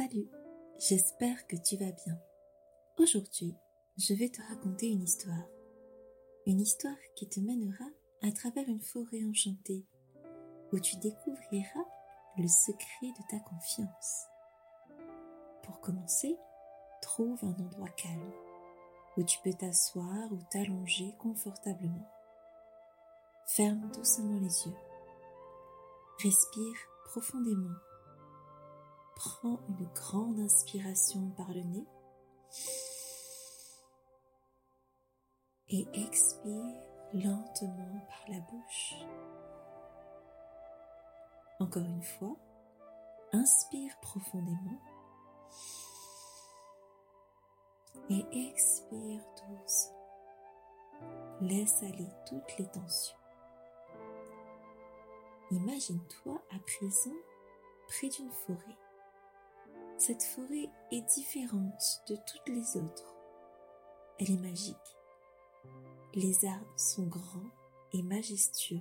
Salut, j'espère que tu vas bien. Aujourd'hui, je vais te raconter une histoire. Une histoire qui te mènera à travers une forêt enchantée où tu découvriras le secret de ta confiance. Pour commencer, trouve un endroit calme où tu peux t'asseoir ou t'allonger confortablement. Ferme doucement les yeux. Respire profondément Prends une grande inspiration par le nez et expire lentement par la bouche. Encore une fois, inspire profondément et expire doucement. Laisse aller toutes les tensions. Imagine-toi à présent près d'une forêt. Cette forêt est différente de toutes les autres. Elle est magique. Les arbres sont grands et majestueux.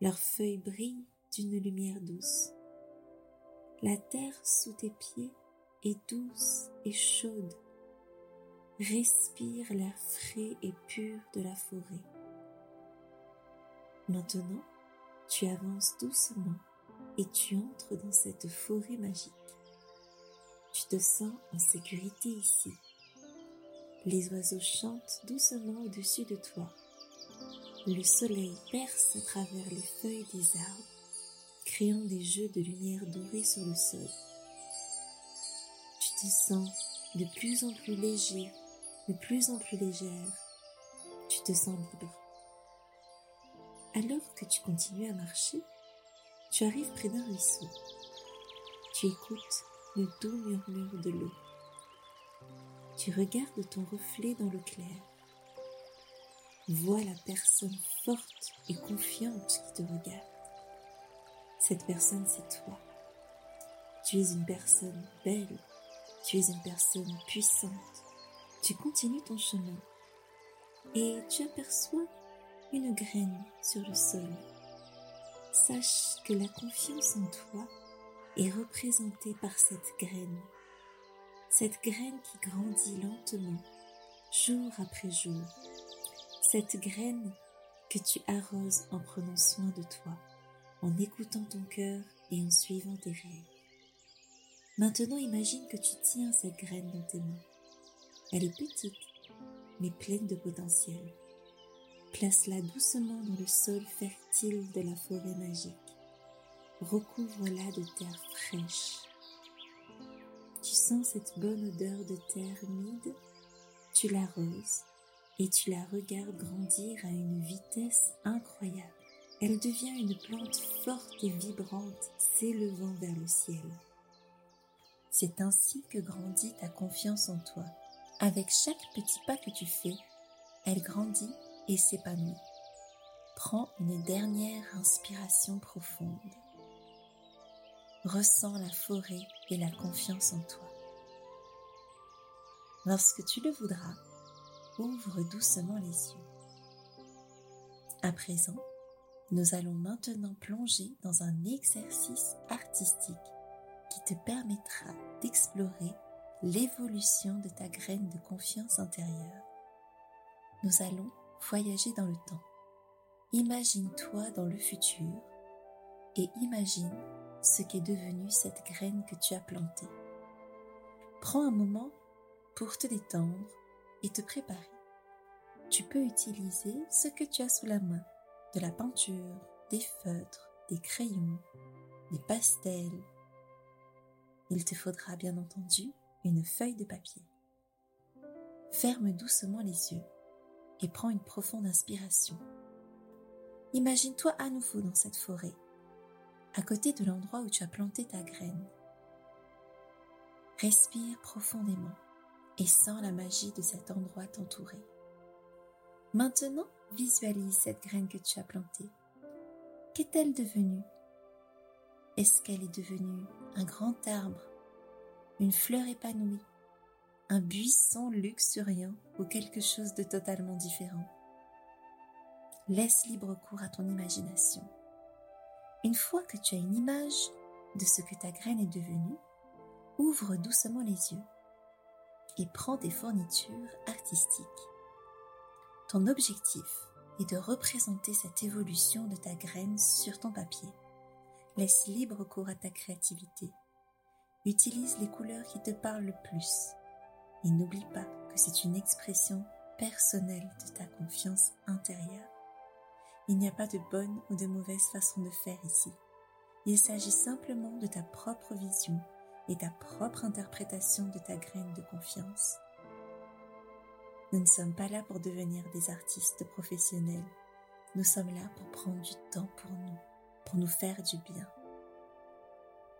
Leurs feuilles brillent d'une lumière douce. La terre sous tes pieds est douce et chaude. Respire l'air frais et pur de la forêt. Maintenant, tu avances doucement et tu entres dans cette forêt magique. Tu te sens en sécurité ici. Les oiseaux chantent doucement au-dessus de toi. Le soleil perce à travers les feuilles des arbres, créant des jeux de lumière dorée sur le sol. Tu te sens de plus en plus léger, de plus en plus légère. Tu te sens libre. Alors que tu continues à marcher, tu arrives près d'un ruisseau. Tu écoutes le doux murmure de l'eau. Tu regardes ton reflet dans le clair. Vois la personne forte et confiante qui te regarde. Cette personne, c'est toi. Tu es une personne belle. Tu es une personne puissante. Tu continues ton chemin et tu aperçois une graine sur le sol. Sache que la confiance en toi est représentée par cette graine. Cette graine qui grandit lentement, jour après jour. Cette graine que tu arroses en prenant soin de toi, en écoutant ton cœur et en suivant tes rêves. Maintenant imagine que tu tiens cette graine dans tes mains. Elle est petite, mais pleine de potentiel. Place-la doucement dans le sol fertile de la forêt magique recouvre-la de terre fraîche. Tu sens cette bonne odeur de terre humide, tu l'arroses et tu la regardes grandir à une vitesse incroyable. Elle devient une plante forte et vibrante s'élevant vers le ciel. C'est ainsi que grandit ta confiance en toi. Avec chaque petit pas que tu fais, elle grandit et s'épanouit. Prends une dernière inspiration profonde. Ressens la forêt et la confiance en toi. Lorsque tu le voudras, ouvre doucement les yeux. À présent, nous allons maintenant plonger dans un exercice artistique qui te permettra d'explorer l'évolution de ta graine de confiance intérieure. Nous allons voyager dans le temps. Imagine-toi dans le futur et imagine ce qu'est devenu cette graine que tu as plantée. Prends un moment pour te détendre et te préparer. Tu peux utiliser ce que tu as sous la main, de la peinture, des feutres, des crayons, des pastels. Il te faudra bien entendu une feuille de papier. Ferme doucement les yeux et prends une profonde inspiration. Imagine-toi à nouveau dans cette forêt à côté de l'endroit où tu as planté ta graine. Respire profondément et sens la magie de cet endroit t'entourer. Maintenant, visualise cette graine que tu as plantée. Qu'est-elle devenue? Est-ce qu'elle est devenue un grand arbre, une fleur épanouie, un buisson luxuriant ou quelque chose de totalement différent? Laisse libre cours à ton imagination. Une fois que tu as une image de ce que ta graine est devenue, Ouvre doucement les yeux et prends tes fournitures artistiques. Ton objectif est de représenter cette évolution de ta graine sur ton papier. Laisse libre cours à ta créativité. Utilise les couleurs qui te parlent le plus. Et n'oublie pas que c'est une expression personnelle de ta confiance intérieure. Il n'y a pas de bonne ou de mauvaise façon de faire ici. Il s'agit simplement de ta propre vision et ta propre interprétation de ta graine de confiance. Nous ne sommes pas là pour devenir des artistes professionnels. Nous sommes là pour prendre du temps pour nous, pour nous faire du bien.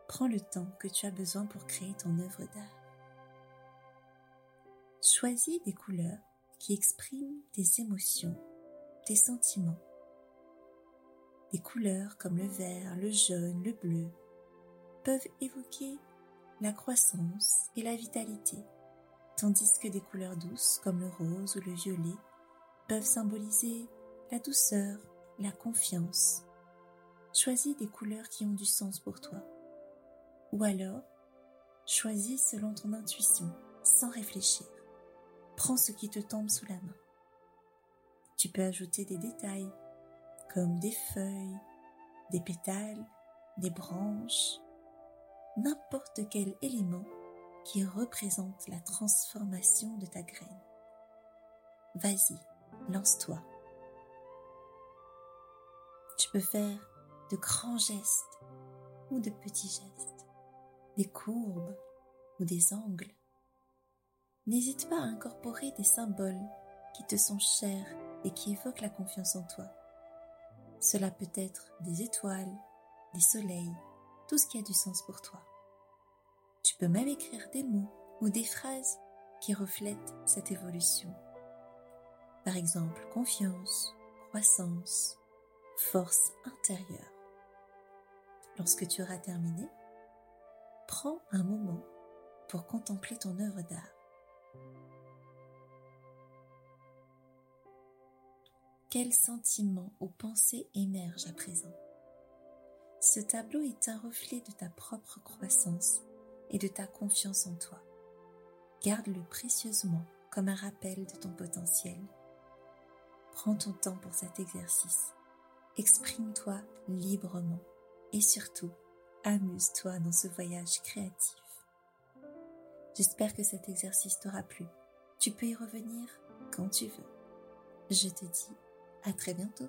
Prends le temps que tu as besoin pour créer ton œuvre d'art. Choisis des couleurs qui expriment tes émotions, tes sentiments. Des couleurs comme le vert, le jaune, le bleu peuvent évoquer la croissance et la vitalité, tandis que des couleurs douces comme le rose ou le violet peuvent symboliser la douceur, la confiance. Choisis des couleurs qui ont du sens pour toi. Ou alors, choisis selon ton intuition, sans réfléchir. Prends ce qui te tombe sous la main. Tu peux ajouter des détails, comme des feuilles, des pétales, des branches, n'importe quel élément qui représente la transformation de ta graine. Vas-y, lance-toi. Tu peux faire de grands gestes ou de petits gestes, des courbes ou des angles. N'hésite pas à incorporer des symboles qui te sont chers et qui évoquent la confiance en toi. Cela peut être des étoiles, des soleils, tout ce qui a du sens pour toi. Tu peux même écrire des mots ou des phrases qui reflètent cette évolution. Par exemple, confiance, croissance, force intérieure. Lorsque tu auras terminé, prends un moment pour contempler ton œuvre d'art. Quels sentiments ou pensées émergent à présent? Ce tableau est un reflet de ta propre croissance et de ta confiance en toi. Garde-le précieusement comme un rappel de ton potentiel. Prends ton temps pour cet exercice. Exprime-toi librement et surtout, amuse-toi dans ce voyage créatif. J'espère que cet exercice t'aura plu. Tu peux y revenir quand tu veux. Je te dis à très bientôt.